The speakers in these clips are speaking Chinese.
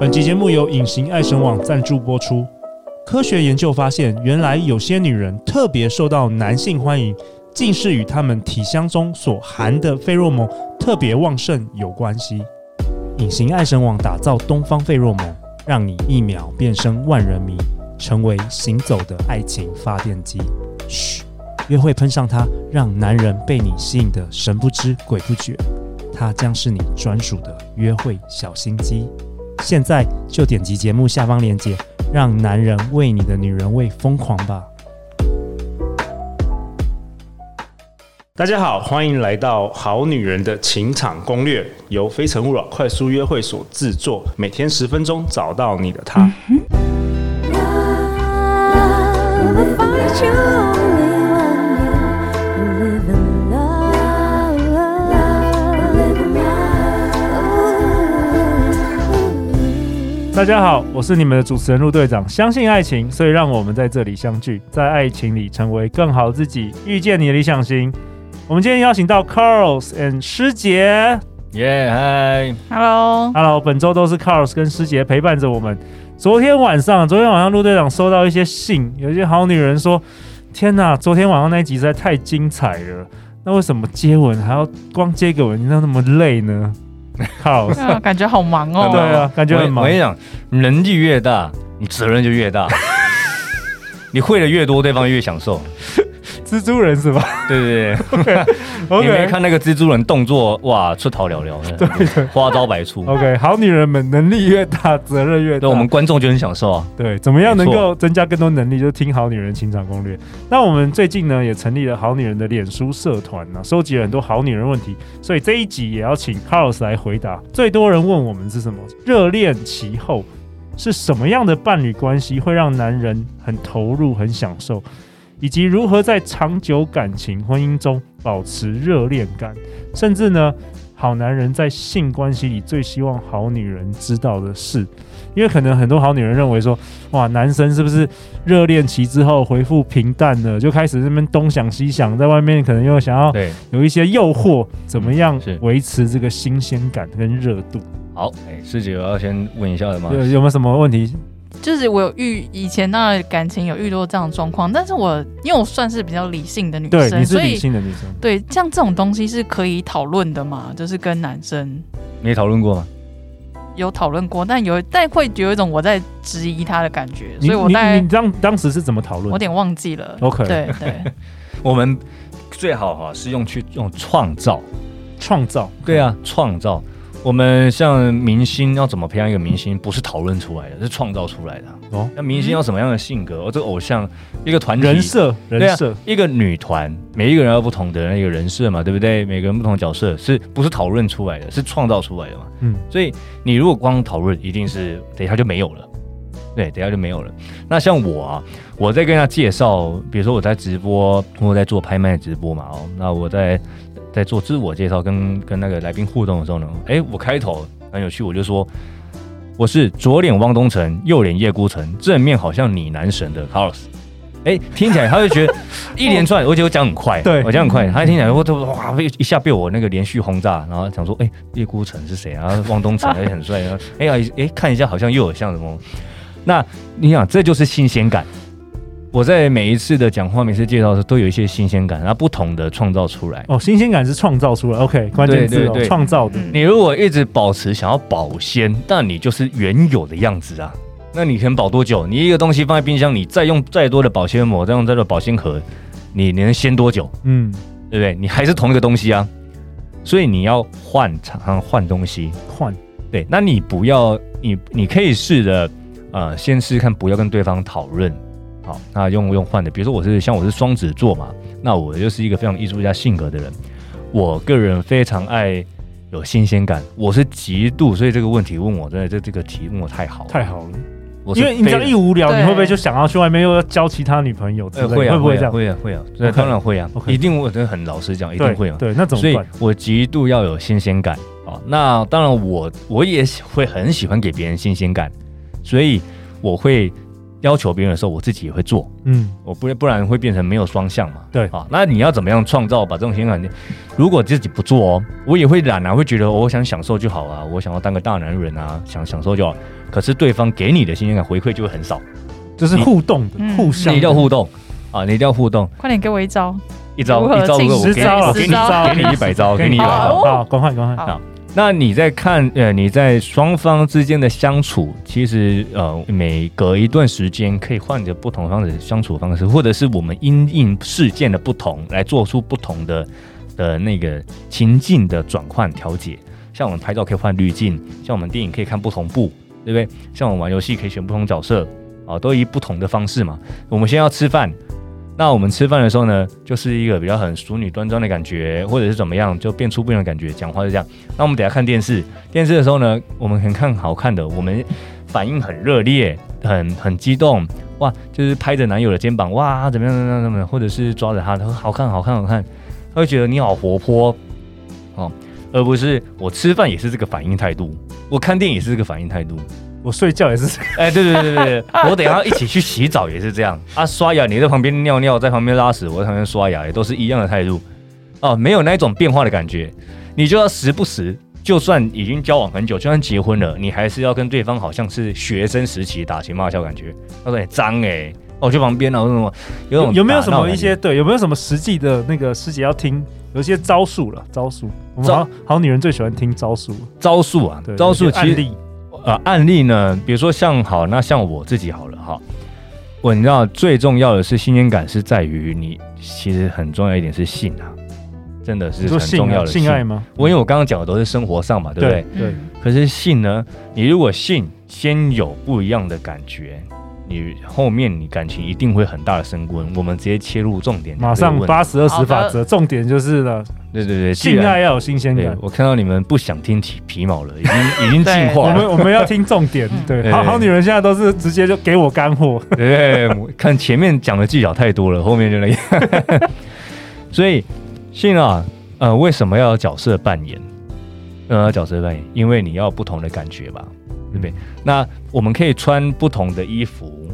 本集节目由隐形爱神网赞助播出。科学研究发现，原来有些女人特别受到男性欢迎，竟是与她们体香中所含的费洛蒙特别旺盛有关系。隐形爱神网打造东方费洛蒙，让你一秒变身万人迷，成为行走的爱情发电机。嘘，约会喷上它，让男人被你吸引得神不知鬼不觉。它将是你专属的约会小心机。现在就点击节目下方链接，让男人为你的女人味疯狂吧！大家好，欢迎来到《好女人的情场攻略》，由非诚勿扰快速约会所制作，每天十分钟，找到你的他。嗯大家好，我是你们的主持人陆队长。相信爱情，所以让我们在这里相聚，在爱情里成为更好自己，遇见你的理想型。我们今天邀请到 Carlos and 师姐，耶嗨，Hello，Hello，本周都是 Carlos 跟师姐陪伴着我们。昨天晚上，昨天晚上陆队长收到一些信，有一些好女人说：“天哪，昨天晚上那一集实在太精彩了，那为什么接吻还要光接个吻，那那么累呢？”好，感觉好忙哦。对啊，感觉很忙。我跟你讲，能力越大，你责任就越大。你会的越多，对方越享受。蜘蛛人是吧？对对对。OK，你没看那个蜘蛛人动作，哇，出逃了了，对对，花招百出。OK，好女人们，能力越大，责任越大。对，我们观众就很享受啊。对，怎么样能够增加更多能力？就听好女人情场攻略。那我们最近呢，也成立了好女人的脸书社团呢，收集了很多好女人问题，所以这一集也要请 Carlos 来回答。最多人问我们是什么？热恋期后是什么样的伴侣关系会让男人很投入、很享受？以及如何在长久感情婚姻中保持热恋感，甚至呢，好男人在性关系里最希望好女人知道的事，因为可能很多好女人认为说，哇，男生是不是热恋期之后回复平淡了，就开始这边东想西想，在外面可能又想要有一些诱惑，怎么样维持这个新鲜感跟热度？好，哎，师姐，我要先问一下的吗？有有没有什么问题？就是我有遇以前那感情有遇到这样的状况，但是我因为我算是比较理性的女生，对，你是理性的女生，对，像这种东西是可以讨论的嘛？就是跟男生，没讨论过吗？有讨论过，但有但会有一种我在质疑他的感觉，所以我大概你当当时是怎么讨论？我有点忘记了。OK，对 对，我们最好哈是用去用创造，创造，对啊，创造。我们像明星要怎么培养一个明星，不是讨论出来的，是创造出来的哦。那明星要什么样的性格？哦，这个偶像一个团体人设，人设、啊、一个女团，每一个人有不同的那个人设嘛，对不对？每个人不同的角色，是不是讨论出来的？是创造出来的嘛？嗯。所以你如果光讨论，一定是等一下就没有了。对，等一下就没有了。那像我啊，我在跟他介绍，比如说我在直播，我在做拍卖直播嘛，哦，那我在。在做自我介绍跟跟那个来宾互动的时候呢，哎、欸，我开头很有趣，我就说我是左脸汪东城，右脸叶孤城，正面好像你男神的 Carlos。哎、欸，听起来他就觉得 一连串，而且我讲很快，对我讲很快，他听起来我都哇一下被我那个连续轰炸，然后想说，哎、欸，叶孤城是谁啊？汪东城也很帅啊，哎呀，哎，看一下好像又有像什么？那你想，这就是新鲜感。我在每一次的讲话、每次介绍的时候，都有一些新鲜感，然后不同的创造出来。哦，新鲜感是创造出来。OK，关键字哦，创造的。你如果一直保持想要保鲜，那你就是原有的样子啊，那你可能保多久？你一个东西放在冰箱你，再用再多的保鲜膜，再用再多保鲜盒，你你能鲜多久？嗯，对不对？你还是同一个东西啊，所以你要换，常常换东西，换。对，那你不要，你你可以试着，呃，先试试看，不要跟对方讨论。好，那用用换的，比如说我是像我是双子座嘛，那我就是一个非常艺术家性格的人，我个人非常爱有新鲜感，我是极度，所以这个问题问我，真的这这个题问我太好太好了，因为你这样一无聊，你会不会就想要去外面又要交其他女朋友？呃，会啊，会不会这样？会啊，会啊，对，当然会啊，一定我真的很老实讲，一定会啊。对，那怎么办？所以我极度要有新鲜感啊。那当然我我也会很喜欢给别人新鲜感，所以我会。要求别人的时候，我自己也会做。嗯，我不不然会变成没有双向嘛。对啊，那你要怎么样创造把这种新鲜感？如果自己不做哦，我也会懒啊，会觉得我想享受就好啊，我想要当个大男人啊，想享受就好。可是对方给你的新鲜感回馈就会很少，这是互动的，嗯、互相你一定要互动啊，你一定要互动。快点给我一招，一招一招，我给你，我给你，给你一百招，给你一百招。好，赶快赶快好。那你在看，呃，你在双方之间的相处，其实呃，每隔一段时间可以换着不同方式相处方式，或者是我们因应事件的不同来做出不同的的那个情境的转换调节。像我们拍照可以换滤镜，像我们电影可以看不同部，对不对？像我们玩游戏可以选不同角色，啊，都以不同的方式嘛。我们先要吃饭。那我们吃饭的时候呢，就是一个比较很淑女端庄的感觉，或者是怎么样，就变出不一样的感觉。讲话是这样。那我们等下看电视，电视的时候呢，我们很看好看的，我们反应很热烈，很很激动，哇，就是拍着男友的肩膀，哇，怎么样怎么样怎么样，或者是抓着他，他说好看好看好看，他会觉得你好活泼哦，而不是我吃饭也是这个反应态度，我看电影也是这个反应态度。我睡觉也是，哎，对对对对对，我等下一起去洗澡也是这样啊。刷牙，你在旁边尿尿，在旁边拉屎，我在旁边刷牙，也都是一样的态度哦，没有那种变化的感觉。你就要时不时，就算已经交往很久，就算结婚了，你还是要跟对方好像是学生时期打情骂俏感觉。他说你脏哎，我去旁边了，什么有种有没有什么一些对，有没有什么实际的那个师姐要听？有些招数了，招数。我们好好女人最喜欢听招数，招数啊，对，招数其实。呃，案例呢，比如说像好，那像我自己好了哈，我你知道最重要的是新鲜感是在于你，其实很重要一点是性啊，真的是很重要的性，性爱吗？我因为我刚刚讲的都是生活上嘛，对不对？对。可是性呢，你如果性先有不一样的感觉。你后面你感情一定会很大的升温，我们直接切入重点，马上八十二十法则，重点就是了。对对对，性爱要有新鲜感。我看到你们不想听皮皮毛了，已经 已经进化了。我们我们要听重点，对，好好女人现在都是直接就给我干货。对，看前面讲的技巧太多了，后面就那样。所以性啊，呃，为什么要有角色扮演？呃，角色扮演，因为你要有不同的感觉吧。对不对？那我们可以穿不同的衣服，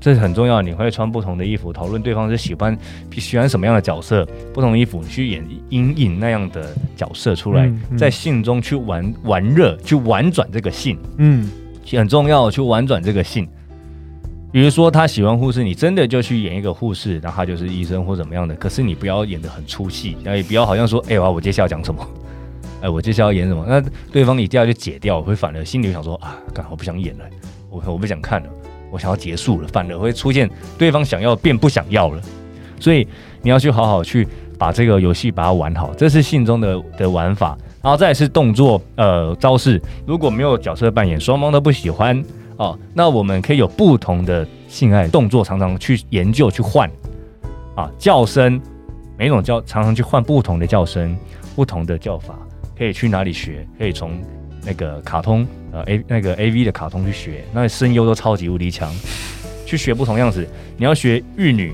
这是很重要。你会穿不同的衣服，讨论对方是喜欢喜欢什么样的角色，不同的衣服你去演阴影那样的角色出来，嗯嗯、在性中去玩玩热，去玩转这个性，嗯，很重要，去玩转这个性。比如说他喜欢护士，你真的就去演一个护士，然后他就是医生或怎么样的。可是你不要演的很出戏，然后也不要好像说，哎，我接下来要讲什么。哎，我接下来要演什么？那对方一掉就解掉，我会反而心里想说啊，刚好不想演了，我我不想看了，我想要结束了，反而会出现对方想要变不想要了。所以你要去好好去把这个游戏把它玩好，这是性中的的玩法。然后再是动作，呃，招式。如果没有角色扮演，双方都不喜欢哦，那我们可以有不同的性爱动作，常常去研究去换啊，叫声，每种叫常常去换不同的叫声，不同的叫法。可以去哪里学？可以从那个卡通，呃，A 那个 A V 的卡通去学，那声优都超级无敌强，去学不同样子。你要学玉女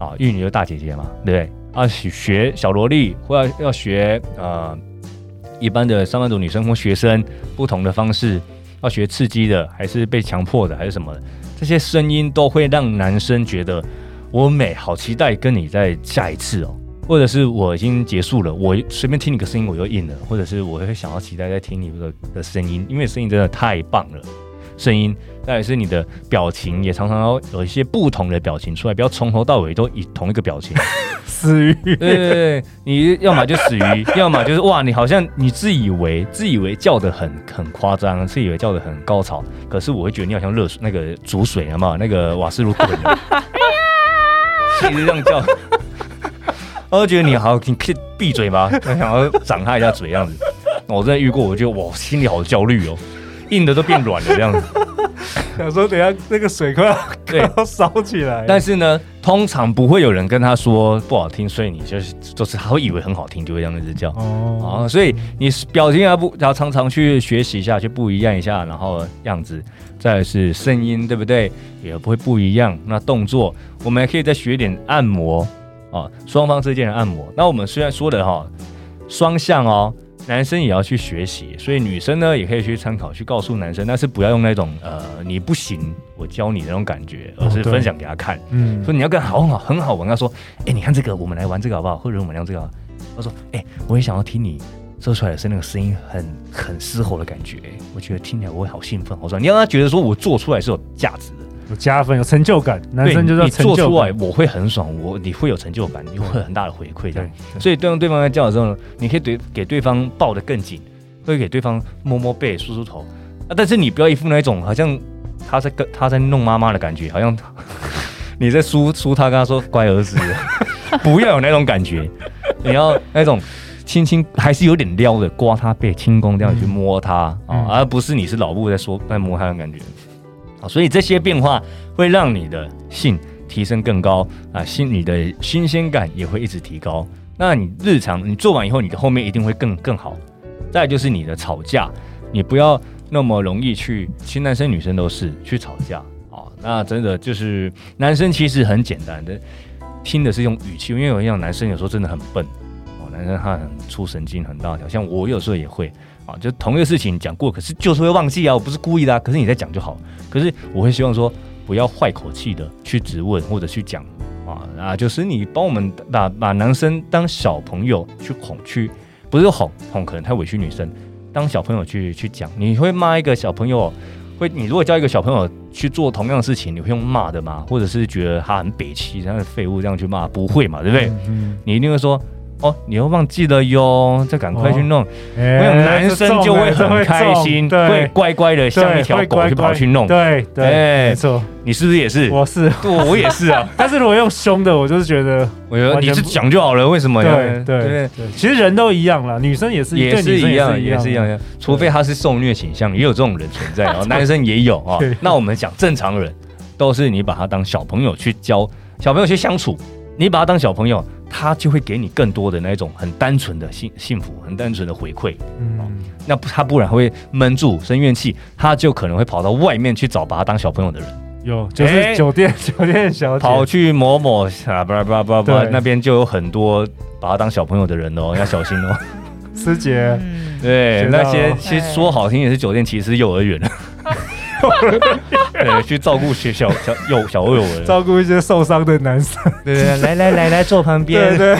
啊，玉女就大姐姐嘛，对不对？啊，学小萝莉，或要要学呃一般的上班族女生或学生，不同的方式，要学刺激的，还是被强迫的，还是什么的？这些声音都会让男生觉得我美，好期待跟你再下一次哦。或者是我已经结束了，我随便听你个声音我就硬了，或者是我会想要期待再听你的的声音，因为声音真的太棒了。声音，再来是你的表情，也常常要有一些不同的表情出来，不要从头到尾都以同一个表情。死鱼，对对对，你要么就死鱼，要么就是哇，你好像你自以为自以为叫的很很夸张，自以为叫的很高潮，可是我会觉得你好像热水那个煮水了嘛，那个瓦斯炉滚的，一直这样叫。我觉得你好，你可以闭嘴吗？我想要掌他一下嘴这样子。我真的遇过，我觉得哇，心里好焦虑哦，硬的都变软了这样子。想说等下那个水快要烧起来。但是呢，通常不会有人跟他说不好听，所以你就是就是他会以为很好听，就会这样一直叫哦。所以你表情要不要常常去学习一下，去不一样一下，然后样子，再来是声音，对不对？也不会不一样。那动作，我们还可以再学一点按摩。啊，双方之间的按摩。那我们虽然说的哈双向哦，男生也要去学习，所以女生呢也可以去参考，去告诉男生，但是不要用那种呃你不行，我教你的那种感觉，而是分享给他看，嗯，说你要跟好好很好玩，他说，哎、欸，你看这个，我们来玩这个好不好？或者我们聊这个好好，他说，哎、欸，我也想要听你说出来的是那个声音很很嘶吼的感觉，我觉得听起来我会好兴奋，好爽，你让他觉得说我做出来是有价值的。有加分，有成就感。男生就是要成就感，你做出来，我会很爽，我你会有成就感，你会很大的回馈。的，所以对方对方在叫的时候呢，你可以对给对方抱得更紧，会给对方摸摸背、梳梳头啊。但是你不要一副那种好像他在跟他在弄妈妈的感觉，好像 你在梳梳他，跟他说乖儿子，不要有那种感觉。你要那种轻轻还是有点撩的，刮他背、轻功这样去摸他啊，嗯、而不是你是老布在说在摸他的感觉。所以这些变化会让你的性提升更高啊，新你的新鲜感也会一直提高。那你日常你做完以后，你的后面一定会更更好。再就是你的吵架，你不要那么容易去，其实男生女生都是去吵架啊。那真的就是男生其实很简单的，听的是用语气，因为我讲男生有时候真的很笨，男生他很出神经很大条，像我有时候也会。啊，就同一个事情讲过，可是就是会忘记啊，我不是故意的啊。可是你在讲就好，可是我会希望说不要坏口气的去质问或者去讲啊啊，就是你帮我们把把男生当小朋友去哄去，不是哄哄可能太委屈女生，当小朋友去去讲，你会骂一个小朋友，会你如果教一个小朋友去做同样的事情，你会用骂的吗？或者是觉得他很北七，他的废物这样去骂？不会嘛，对不对？嗯嗯，你一定会说。哦，你又忘记了哟，再赶快去弄。我想男生就会很开心，会乖乖的像一条狗就跑去弄。对对，没错。你是不是也是？我是，我也是啊。但是如果用凶的，我就是觉得，我觉得你是讲就好了，为什么？对对对，其实人都一样啦，女生也是，也是一样，也是一样。除非他是受虐倾向，也有这种人存在，然后男生也有啊。那我们讲正常人，都是你把他当小朋友去教，小朋友去相处，你把他当小朋友。他就会给你更多的那种很单纯的幸幸福，很单纯的回馈。嗯，那他不然会闷住生怨气，他就可能会跑到外面去找把他当小朋友的人。有，就是酒店、欸、酒店小姐跑去某某啊，不不不不，那边就有很多把他当小朋友的人哦，要小心哦。师姐，对，那些其实说好听也是酒店，其实是幼儿园。对，去照顾小小小幼小幼儿，照顾一些受伤的男生。对对，来来来来坐旁边。对对，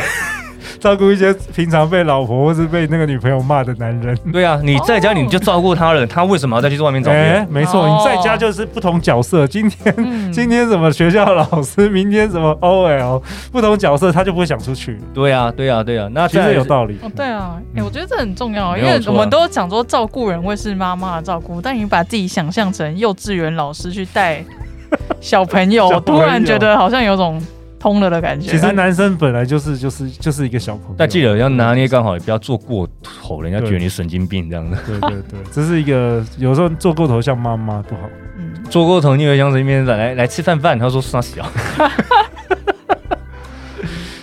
照顾一些平常被老婆或是被那个女朋友骂的男人。对啊，你在家你就照顾他了，他为什么要再去外面找别人？没错，你在家就是不同角色。今天 今天什么学校老师，明天什么 OL，不同角色他就不会想出去。对啊，对啊，对啊，那其实有道理。哦，对啊，哎，我觉得这很重要，因为我们都讲说照顾人会是妈妈的照顾，但你把自己想象成幼稚园老师去带小朋友，我突然觉得好像有种。通了的感觉。其实男生本来就是就是就是一个小朋友，但记得要拿捏刚好，也不要做过头，人家觉得你神经病这样子。对对对，这是一个有时候做过头像妈妈不好。嗯，做过头你会像神经病来来来吃饭饭，他说杀小。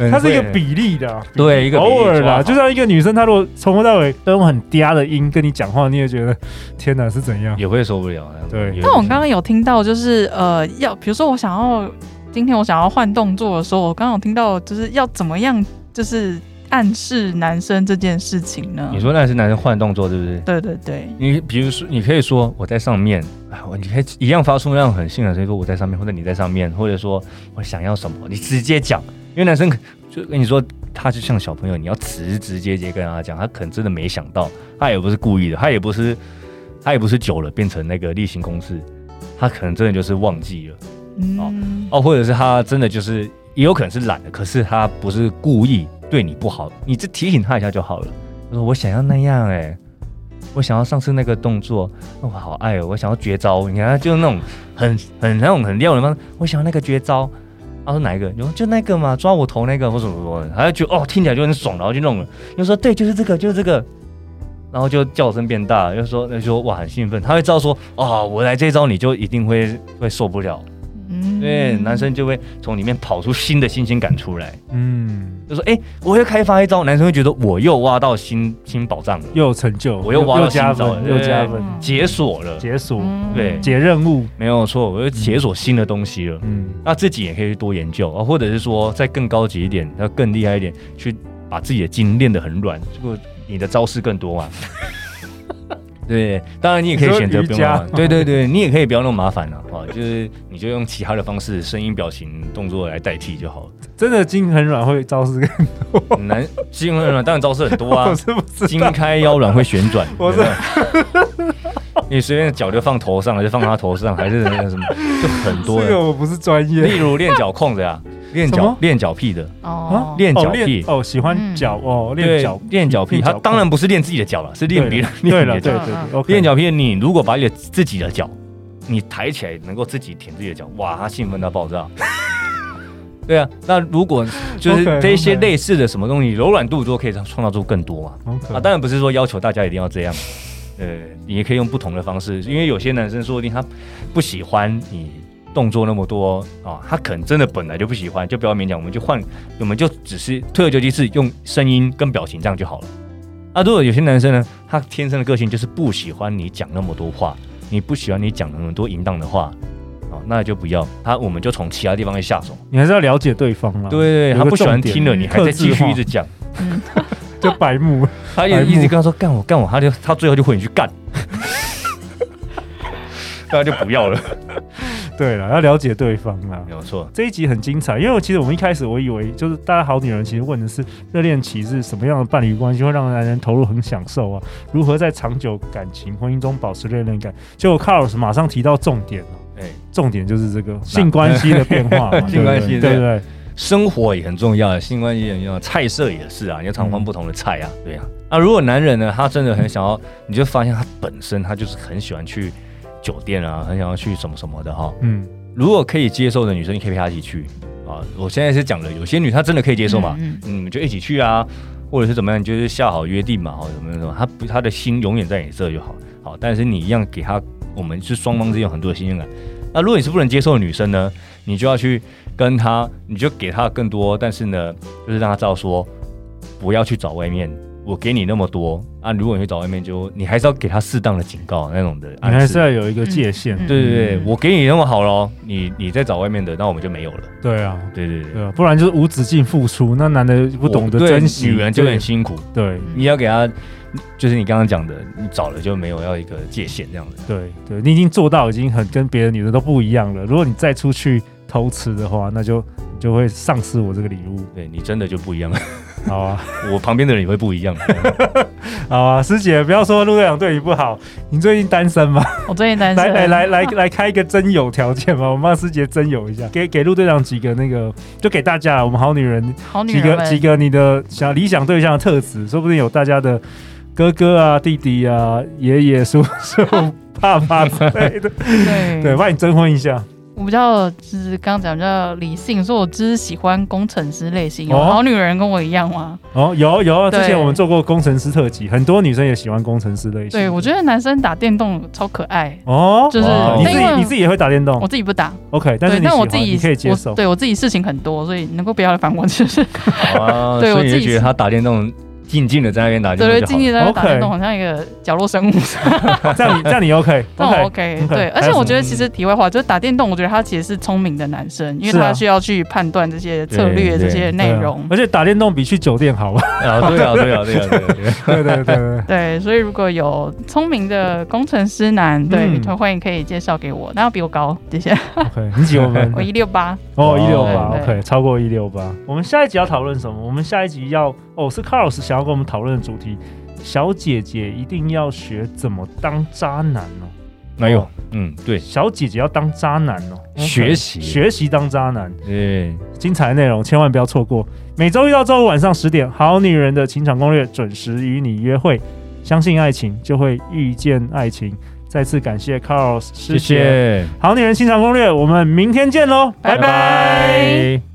它是一个比例的，对，一个偶尔啦，就像一个女生，她如果从头到尾都用很嗲的音跟你讲话，你也觉得天哪是怎样，也会受不了。对，但我刚刚有听到，就是呃，要比如说我想要。今天我想要换动作的时候，我刚好听到就是要怎么样，就是暗示男生这件事情呢？你说那是男生换动作，对不对？对对对。你比如说，你可以说我在上面，我你可以一样发出那样很性感的声音，说我在上面，或者你在上面，或者说我想要什么，你直接讲。因为男生就跟你说，他就像小朋友，你要直直接接跟他讲，他可能真的没想到，他也不是故意的，他也不是他也不是久了变成那个例行公事，他可能真的就是忘记了。哦哦，或者是他真的就是也有可能是懒的，可是他不是故意对你不好，你就提醒他一下就好了。他说我想要那样哎、欸，我想要上次那个动作，我好爱哦，我想要绝招，你看就是那种很很那种很撩人吗？我想要那个绝招，他说哪一个？你说就那个嘛，抓我头那个或什么什么，他就觉得哦听起来就很爽，然后就弄了。又说对，就是这个，就是这个，然后就叫声变大，又说那就说哇很兴奋，他会知道说哦我来这一招你就一定会会受不了。嗯，对，男生就会从里面跑出新的新鲜感出来。嗯，就说，哎、欸，我又开发一招，男生会觉得我又挖到新新宝藏了，又有成就，我又挖到新招了，又加分，解锁了，解锁，对，解任务，没有错，我又解锁新的东西了。嗯，那自己也可以去多研究啊，或者是说再更高级一点，要更厉害一点，去把自己的筋练得很软，这个。你的招式更多嘛。对，当然你也可以选择不用。对对对，你也可以不要那么麻烦了啊，就是你就用其他的方式，声音、表情、动作来代替就好了。真的筋很软会招式更多？难，筋很软当然招式很多啊。筋开腰软会旋转。我是。你随便脚就放头上，还是放他头上，还是那什么，就很多。这个我不是专业。例如练脚控的呀。练脚练脚癖的。哦，练脚癖哦，喜欢脚哦，练脚练脚癖，他当然不是练自己的脚了，是练别人。对了，对对对，练脚癖，你如果把你的自己的脚，你抬起来能够自己舔自己的脚，哇，他兴奋到爆炸。对啊，那如果就是这些类似的什么东西，柔软度都可以创造出更多嘛。啊，当然不是说要求大家一定要这样，呃，你也可以用不同的方式，因为有些男生说不定他不喜欢你。动作那么多啊，他可能真的本来就不喜欢，就不要勉强，我们就换，我们就只是退而求其次，用声音跟表情这样就好了。啊，如果有些男生呢，他天生的个性就是不喜欢你讲那么多话，你不喜欢你讲那么多淫荡的话，哦，那就不要他，我们就从其他地方去下手。你还是要了解对方啊。对对，他不喜欢听了，你还在继续一直讲，就白目，他也一直跟他说干我干我，他就他最后就会你去干，那就不要了。对了，要了解对方啦，没有错。这一集很精彩，因为其实我们一开始我以为就是大家好女人，其实问的是热恋期是什么样的伴侣关系会让男人投入很享受啊？如何在长久感情婚姻中保持热恋感？结果 Carlos 马上提到重点了，哎，重点就是这个性关系的变化，性关系对对对，生活也很重要，性关系也很重要，菜色也是啊，你要常换不同的菜啊，对啊。那如果男人呢，他真的很想要，你就发现他本身他就是很喜欢去。酒店啊，很想要去什么什么的哈。嗯，如果可以接受的女生，你可以陪她一起去啊。我现在是讲的，有些女她真的可以接受嘛？嗯，嗯，嗯，就一起去啊，或者是怎么样，就是下好约定嘛，或者什么什么，她不，她的心永远在你这就好。好，但是你一样给她，我们是双方之间有很多的新鲜感。那如果你是不能接受的女生呢，你就要去跟她，你就给她更多，但是呢，就是让她知道说，不要去找外面。我给你那么多啊，如果你去找外面，就你还是要给他适当的警告那种的，你还是要有一个界限。嗯、对对对，我给你那么好了，你你再找外面的，那我们就没有了。对啊，对对对，对啊，不然就是无止境付出，那男的不懂得珍惜，女人就很辛苦。对，你要给他，就是你刚刚讲的，你找了就没有要一个界限这样子。对对，你已经做到已经很跟别的女人都不一样了。如果你再出去偷吃的话，那就就会丧失我这个礼物。对你真的就不一样了。好啊，我旁边的人也会不一样。好啊，师姐，不要说陆队长对你不好，你最近单身吗？我最近单身。来来来来来开一个征友条件吧，我们帮师姐征友一下，给给陆队长几个那个，就给大家我们好女人，好女人几个几个你的想理想对象的特质，说不定有大家的哥哥啊、弟弟啊、爷爷、叔叔、爸爸之类的，对对，帮你征婚一下。我比较就是刚刚讲比较理性，说我只是喜欢工程师类型，有好女人跟我一样吗？哦，有有，之前我们做过工程师特辑，很多女生也喜欢工程师类型。对，我觉得男生打电动超可爱。哦，就是你自己你自己也会打电动，我自己不打，OK，但是但我自己可以接受，对我自己事情很多，所以能够不要来烦我，就是。啊，对我自己觉得他打电动。静静的在那边打电动，对对，静静在那边打电动，好像一个角落生物。这样你这样你 OK？那我 OK。对，而且我觉得其实题外话，就是打电动，我觉得他其实是聪明的男生，因为他需要去判断这些策略、这些内容。而且打电动比去酒店好吧？啊，对啊，对啊，对啊，对对 对对对。所以如果有聪明的工程师男，对，欢迎可以介绍给我，那要比我高，谢谢。OK，你几公分？我一六八。哦，一六八，OK，超过一六八。我们下一集要讨论什么？我们下一集要。哦，是 Carlos 想要跟我们讨论的主题，小姐姐一定要学怎么当渣男哦。没有，嗯，对，小姐姐要当渣男哦，学习学习当渣男。对，精彩的内容千万不要错过。每周一到周五晚上十点，《好女人的情场攻略》准时与你约会。相信爱情，就会遇见爱情。再次感谢 Carlos，谢谢。好女人情场攻略，我们明天见喽，拜拜。